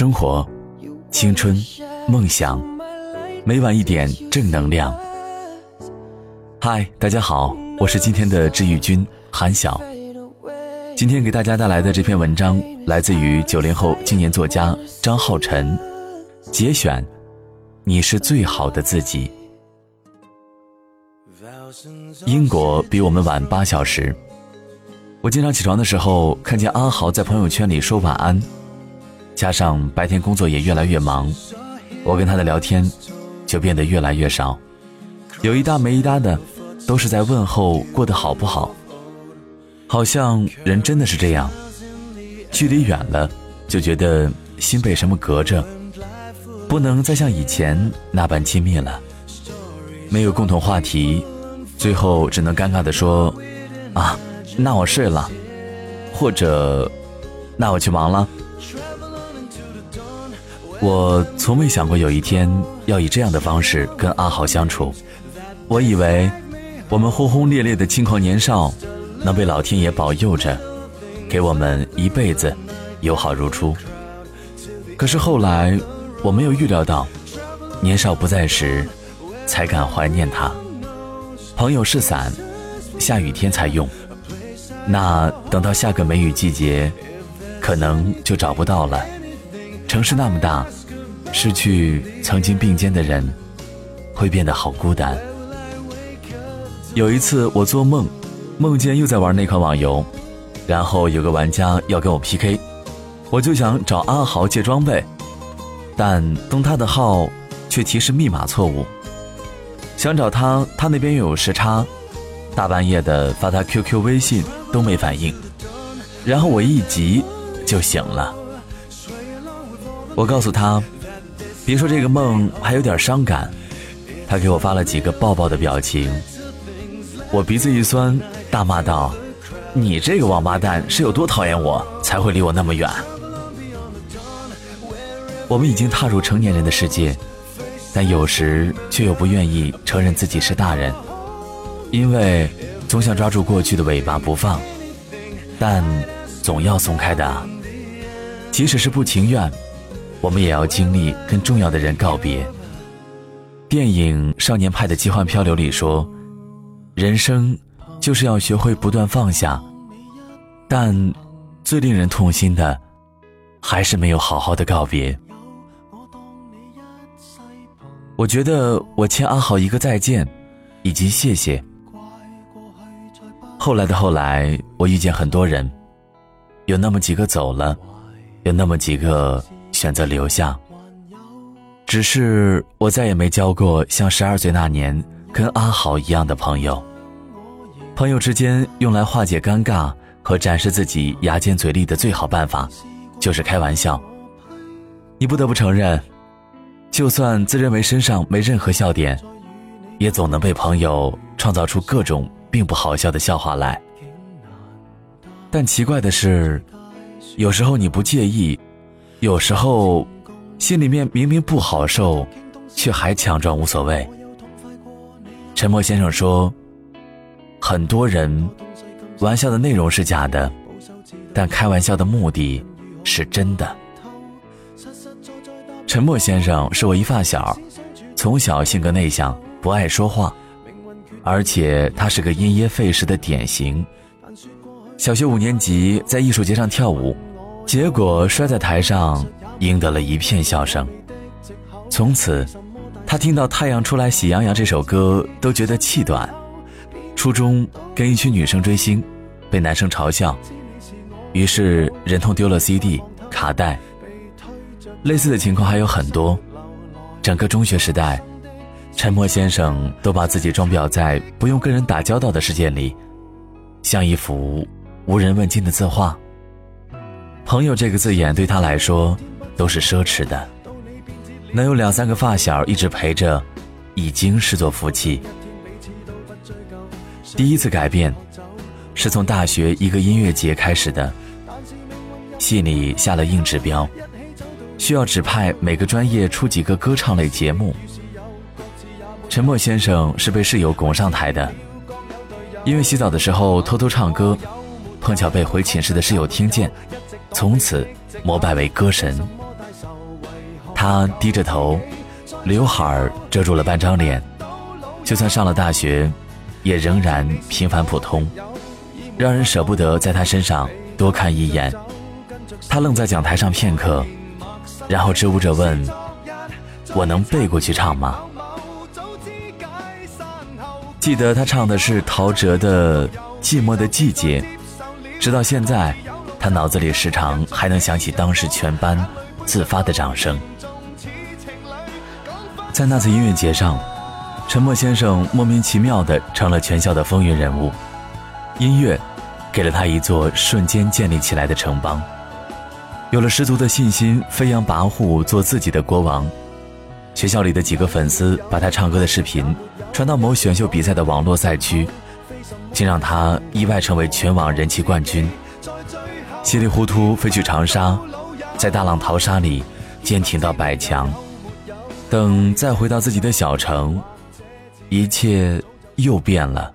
生活、青春、梦想，每晚一点正能量。嗨，大家好，我是今天的治愈君韩晓。今天给大家带来的这篇文章来自于九零后青年作家张浩辰，节选：你是最好的自己。英国比我们晚八小时。我经常起床的时候看见阿豪在朋友圈里说晚安，加上白天工作也越来越忙，我跟他的聊天就变得越来越少，有一搭没一搭的，都是在问候过得好不好。好像人真的是这样，距离远了，就觉得心被什么隔着，不能再像以前那般亲密了。没有共同话题，最后只能尴尬的说：“啊，那我睡了。”或者，“那我去忙了。”我从未想过有一天要以这样的方式跟阿豪相处。我以为，我们轰轰烈烈的轻狂年少。能被老天爷保佑着，给我们一辈子友好如初。可是后来，我没有预料到，年少不在时，才敢怀念他。朋友是伞，下雨天才用，那等到下个梅雨季节，可能就找不到了。城市那么大，失去曾经并肩的人，会变得好孤单。有一次，我做梦。梦见又在玩那款网游，然后有个玩家要跟我 PK，我就想找阿豪借装备，但登他的号却提示密码错误。想找他，他那边又有时差，大半夜的发他 QQ、微信都没反应，然后我一急就醒了。我告诉他，别说这个梦还有点伤感，他给我发了几个抱抱的表情，我鼻子一酸。大骂道：“你这个王八蛋是有多讨厌我，才会离我那么远？”我们已经踏入成年人的世界，但有时却又不愿意承认自己是大人，因为总想抓住过去的尾巴不放，但总要松开的。即使是不情愿，我们也要经历跟重要的人告别。电影《少年派的奇幻漂流》里说：“人生。”就是要学会不断放下，但最令人痛心的，还是没有好好的告别。我觉得我欠阿豪一个再见，以及谢谢。后来的后来，我遇见很多人，有那么几个走了，有那么几个选择留下。只是我再也没交过像十二岁那年跟阿豪一样的朋友。朋友之间用来化解尴尬和展示自己牙尖嘴利的最好办法，就是开玩笑。你不得不承认，就算自认为身上没任何笑点，也总能被朋友创造出各种并不好笑的笑话来。但奇怪的是，有时候你不介意，有时候心里面明明不好受，却还强装无所谓。沉默先生说。很多人，玩笑的内容是假的，但开玩笑的目的是真的。沉默先生是我一发小，从小性格内向，不爱说话，而且他是个因噎废食的典型。小学五年级在艺术节上跳舞，结果摔在台上，赢得了一片笑声。从此，他听到《太阳出来喜洋洋》这首歌都觉得气短。初中跟一群女生追星，被男生嘲笑，于是忍痛丢了 CD 卡带。类似的情况还有很多。整个中学时代，沉默先生都把自己装裱在不用跟人打交道的世界里，像一幅无人问津的字画。朋友这个字眼对他来说都是奢侈的，能有两三个发小一直陪着，已经是座福气。第一次改变，是从大学一个音乐节开始的。系里下了硬指标，需要指派每个专业出几个歌唱类节目。沉默先生是被室友拱上台的，因为洗澡的时候偷偷唱歌，碰巧被回寝室的室友听见，从此膜拜为歌神。他低着头，刘海遮住了半张脸，就算上了大学，也仍然平凡普通，让人舍不得在他身上多看一眼。他愣在讲台上片刻，然后支吾着问：“我能背过去唱吗？”记得他唱的是陶喆的《寂寞的季节》，直到现在，他脑子里时常还能想起当时全班自发的掌声。在那次音乐节上，陈默先生莫名其妙地成了全校的风云人物。音乐给了他一座瞬间建立起来的城邦，有了十足的信心，飞扬跋扈做自己的国王。学校里的几个粉丝把他唱歌的视频传到某选秀比赛的网络赛区，竟让他意外成为全网人气冠军。稀里糊涂飞去长沙，在大浪淘沙里坚挺到百强。等再回到自己的小城，一切又变了。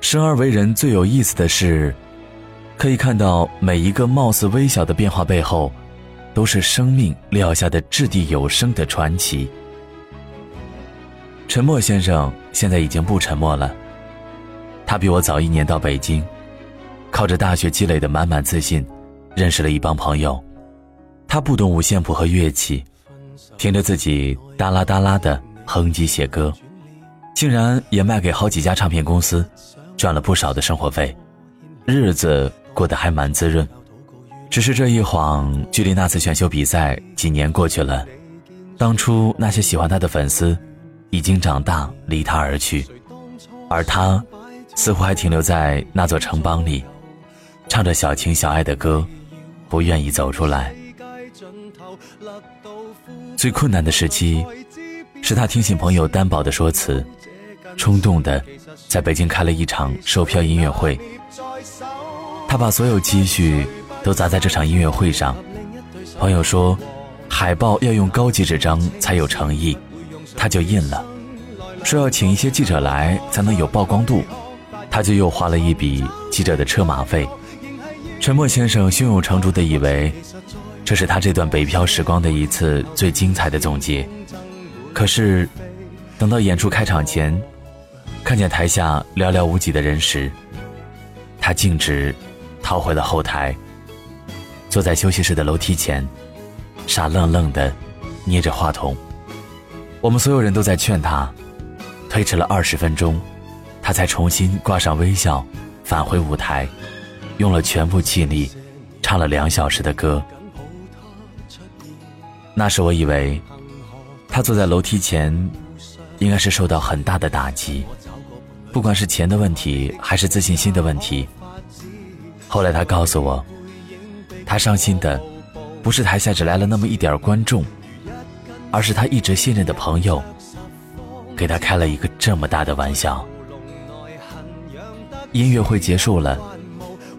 生而为人最有意思的是，可以看到每一个貌似微小的变化背后，都是生命撂下的掷地有声的传奇。沉默先生现在已经不沉默了，他比我早一年到北京，靠着大学积累的满满自信，认识了一帮朋友。他不懂五线谱和乐器，凭着自己哒啦哒啦的哼唧写歌，竟然也卖给好几家唱片公司，赚了不少的生活费，日子过得还蛮滋润。只是这一晃，距离那次选秀比赛几年过去了，当初那些喜欢他的粉丝，已经长大离他而去，而他，似乎还停留在那座城邦里，唱着小情小爱的歌，不愿意走出来。最困难的时期，是他听信朋友担保的说辞，冲动的在北京开了一场售票音乐会。他把所有积蓄都砸在这场音乐会上。朋友说，海报要用高级纸张才有诚意，他就印了。说要请一些记者来才能有曝光度，他就又花了一笔记者的车马费。沉默先生胸有成竹地以为。这是他这段北漂时光的一次最精彩的总结。可是，等到演出开场前，看见台下寥寥无几的人时，他径直逃回了后台，坐在休息室的楼梯前，傻愣愣的捏着话筒。我们所有人都在劝他，推迟了二十分钟，他才重新挂上微笑，返回舞台，用了全部气力，唱了两小时的歌。那时我以为，他坐在楼梯前，应该是受到很大的打击，不管是钱的问题还是自信心的问题。后来他告诉我，他伤心的，不是台下只来了那么一点观众，而是他一直信任的朋友，给他开了一个这么大的玩笑。音乐会结束了，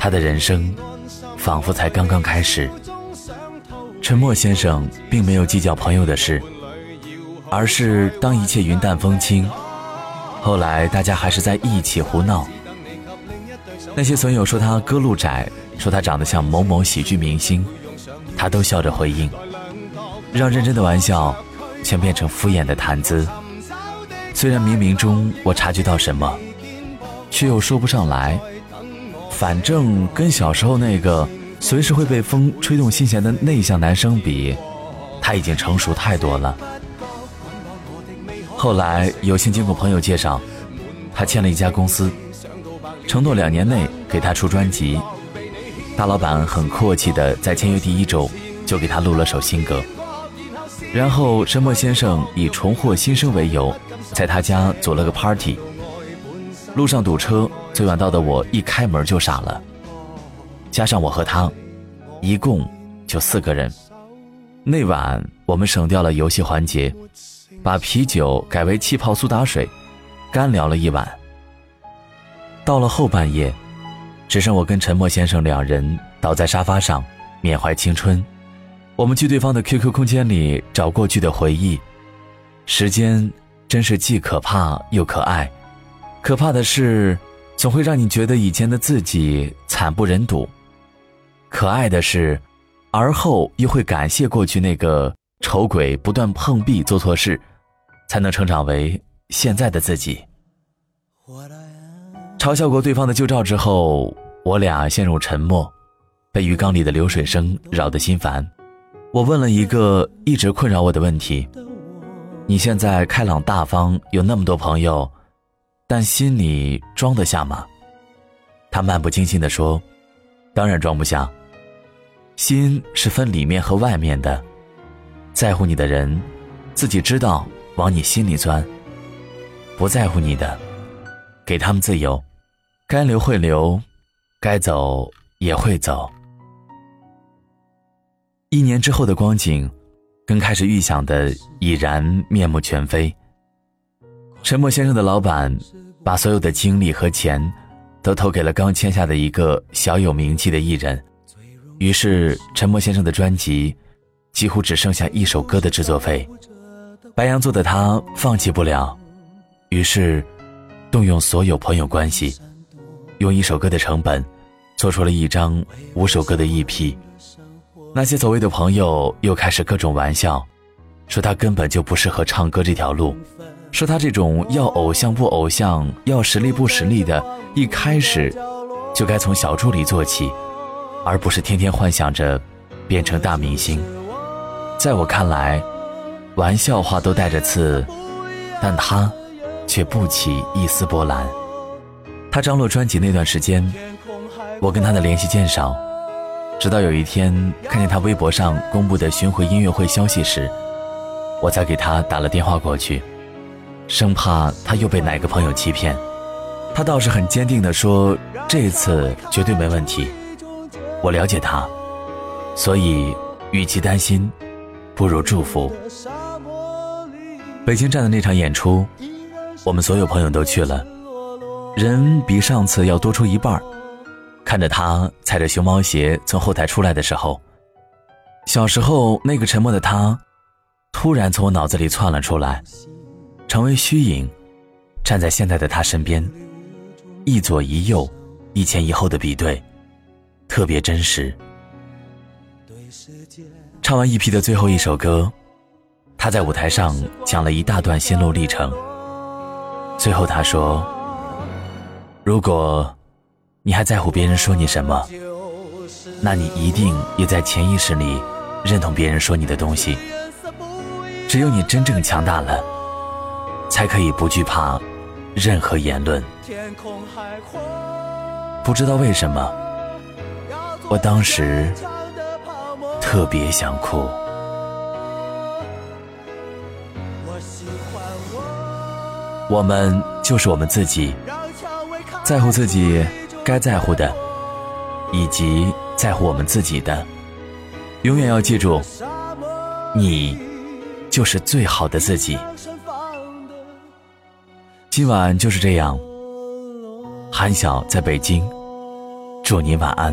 他的人生，仿佛才刚刚开始。沉默先生并没有计较朋友的事，而是当一切云淡风轻。后来大家还是在一起胡闹。那些损友说他歌路窄，说他长得像某某喜剧明星，他都笑着回应，让认真的玩笑全变成敷衍的谈资。虽然冥冥中我察觉到什么，却又说不上来。反正跟小时候那个。随时会被风吹动心弦的内向男生比，他已经成熟太多了。后来有幸经过朋友介绍，他签了一家公司，承诺两年内给他出专辑。大老板很阔气的在签约第一周就给他录了首新歌，然后申默先生以重获新生为由，在他家组了个 party。路上堵车，最晚到的我一开门就傻了。加上我和他，一共就四个人。那晚我们省掉了游戏环节，把啤酒改为气泡苏打水，干聊了一晚。到了后半夜，只剩我跟陈默先生两人倒在沙发上，缅怀青春。我们去对方的 QQ 空间里找过去的回忆。时间真是既可怕又可爱。可怕的是，总会让你觉得以前的自己惨不忍睹。可爱的是，而后又会感谢过去那个丑鬼不断碰壁做错事，才能成长为现在的自己。嘲笑过对方的旧照之后，我俩陷入沉默，被鱼缸里的流水声扰得心烦。我问了一个一直困扰我的问题：你现在开朗大方，有那么多朋友，但心里装得下吗？他漫不经心地说：“当然装不下。”心是分里面和外面的，在乎你的人，自己知道往你心里钻；不在乎你的，给他们自由，该留会留，该走也会走。一年之后的光景，跟开始预想的已然面目全非。沉默先生的老板，把所有的精力和钱，都投给了刚签下的一个小有名气的艺人。于是，沉默先生的专辑几乎只剩下一首歌的制作费。白羊座的他放弃不了，于是动用所有朋友关系，用一首歌的成本做出了一张五首歌的 EP。那些所谓的朋友又开始各种玩笑，说他根本就不适合唱歌这条路，说他这种要偶像不偶像、要实力不实力的，一开始就该从小助理做起。而不是天天幻想着变成大明星。在我看来，玩笑话都带着刺，但他却不起一丝波澜。他张罗专辑那段时间，我跟他的联系渐少，直到有一天看见他微博上公布的巡回音乐会消息时，我才给他打了电话过去，生怕他又被哪个朋友欺骗。他倒是很坚定地说：“这次绝对没问题。”我了解他，所以与其担心，不如祝福。北京站的那场演出，我们所有朋友都去了，人比上次要多出一半看着他踩着熊猫鞋从后台出来的时候，小时候那个沉默的他，突然从我脑子里窜了出来，成为虚影，站在现在的他身边，一左一右，一前一后的比对。特别真实。唱完 EP 的最后一首歌，他在舞台上讲了一大段心路历程。最后他说：“如果你还在乎别人说你什么，那你一定也在潜意识里认同别人说你的东西。只有你真正强大了，才可以不惧怕任何言论。”不知道为什么。我当时特别想哭。我们就是我们自己，在乎自己该在乎的，以及在乎我们自己的。永远要记住，你就是最好的自己。今晚就是这样，韩晓在北京，祝你晚安。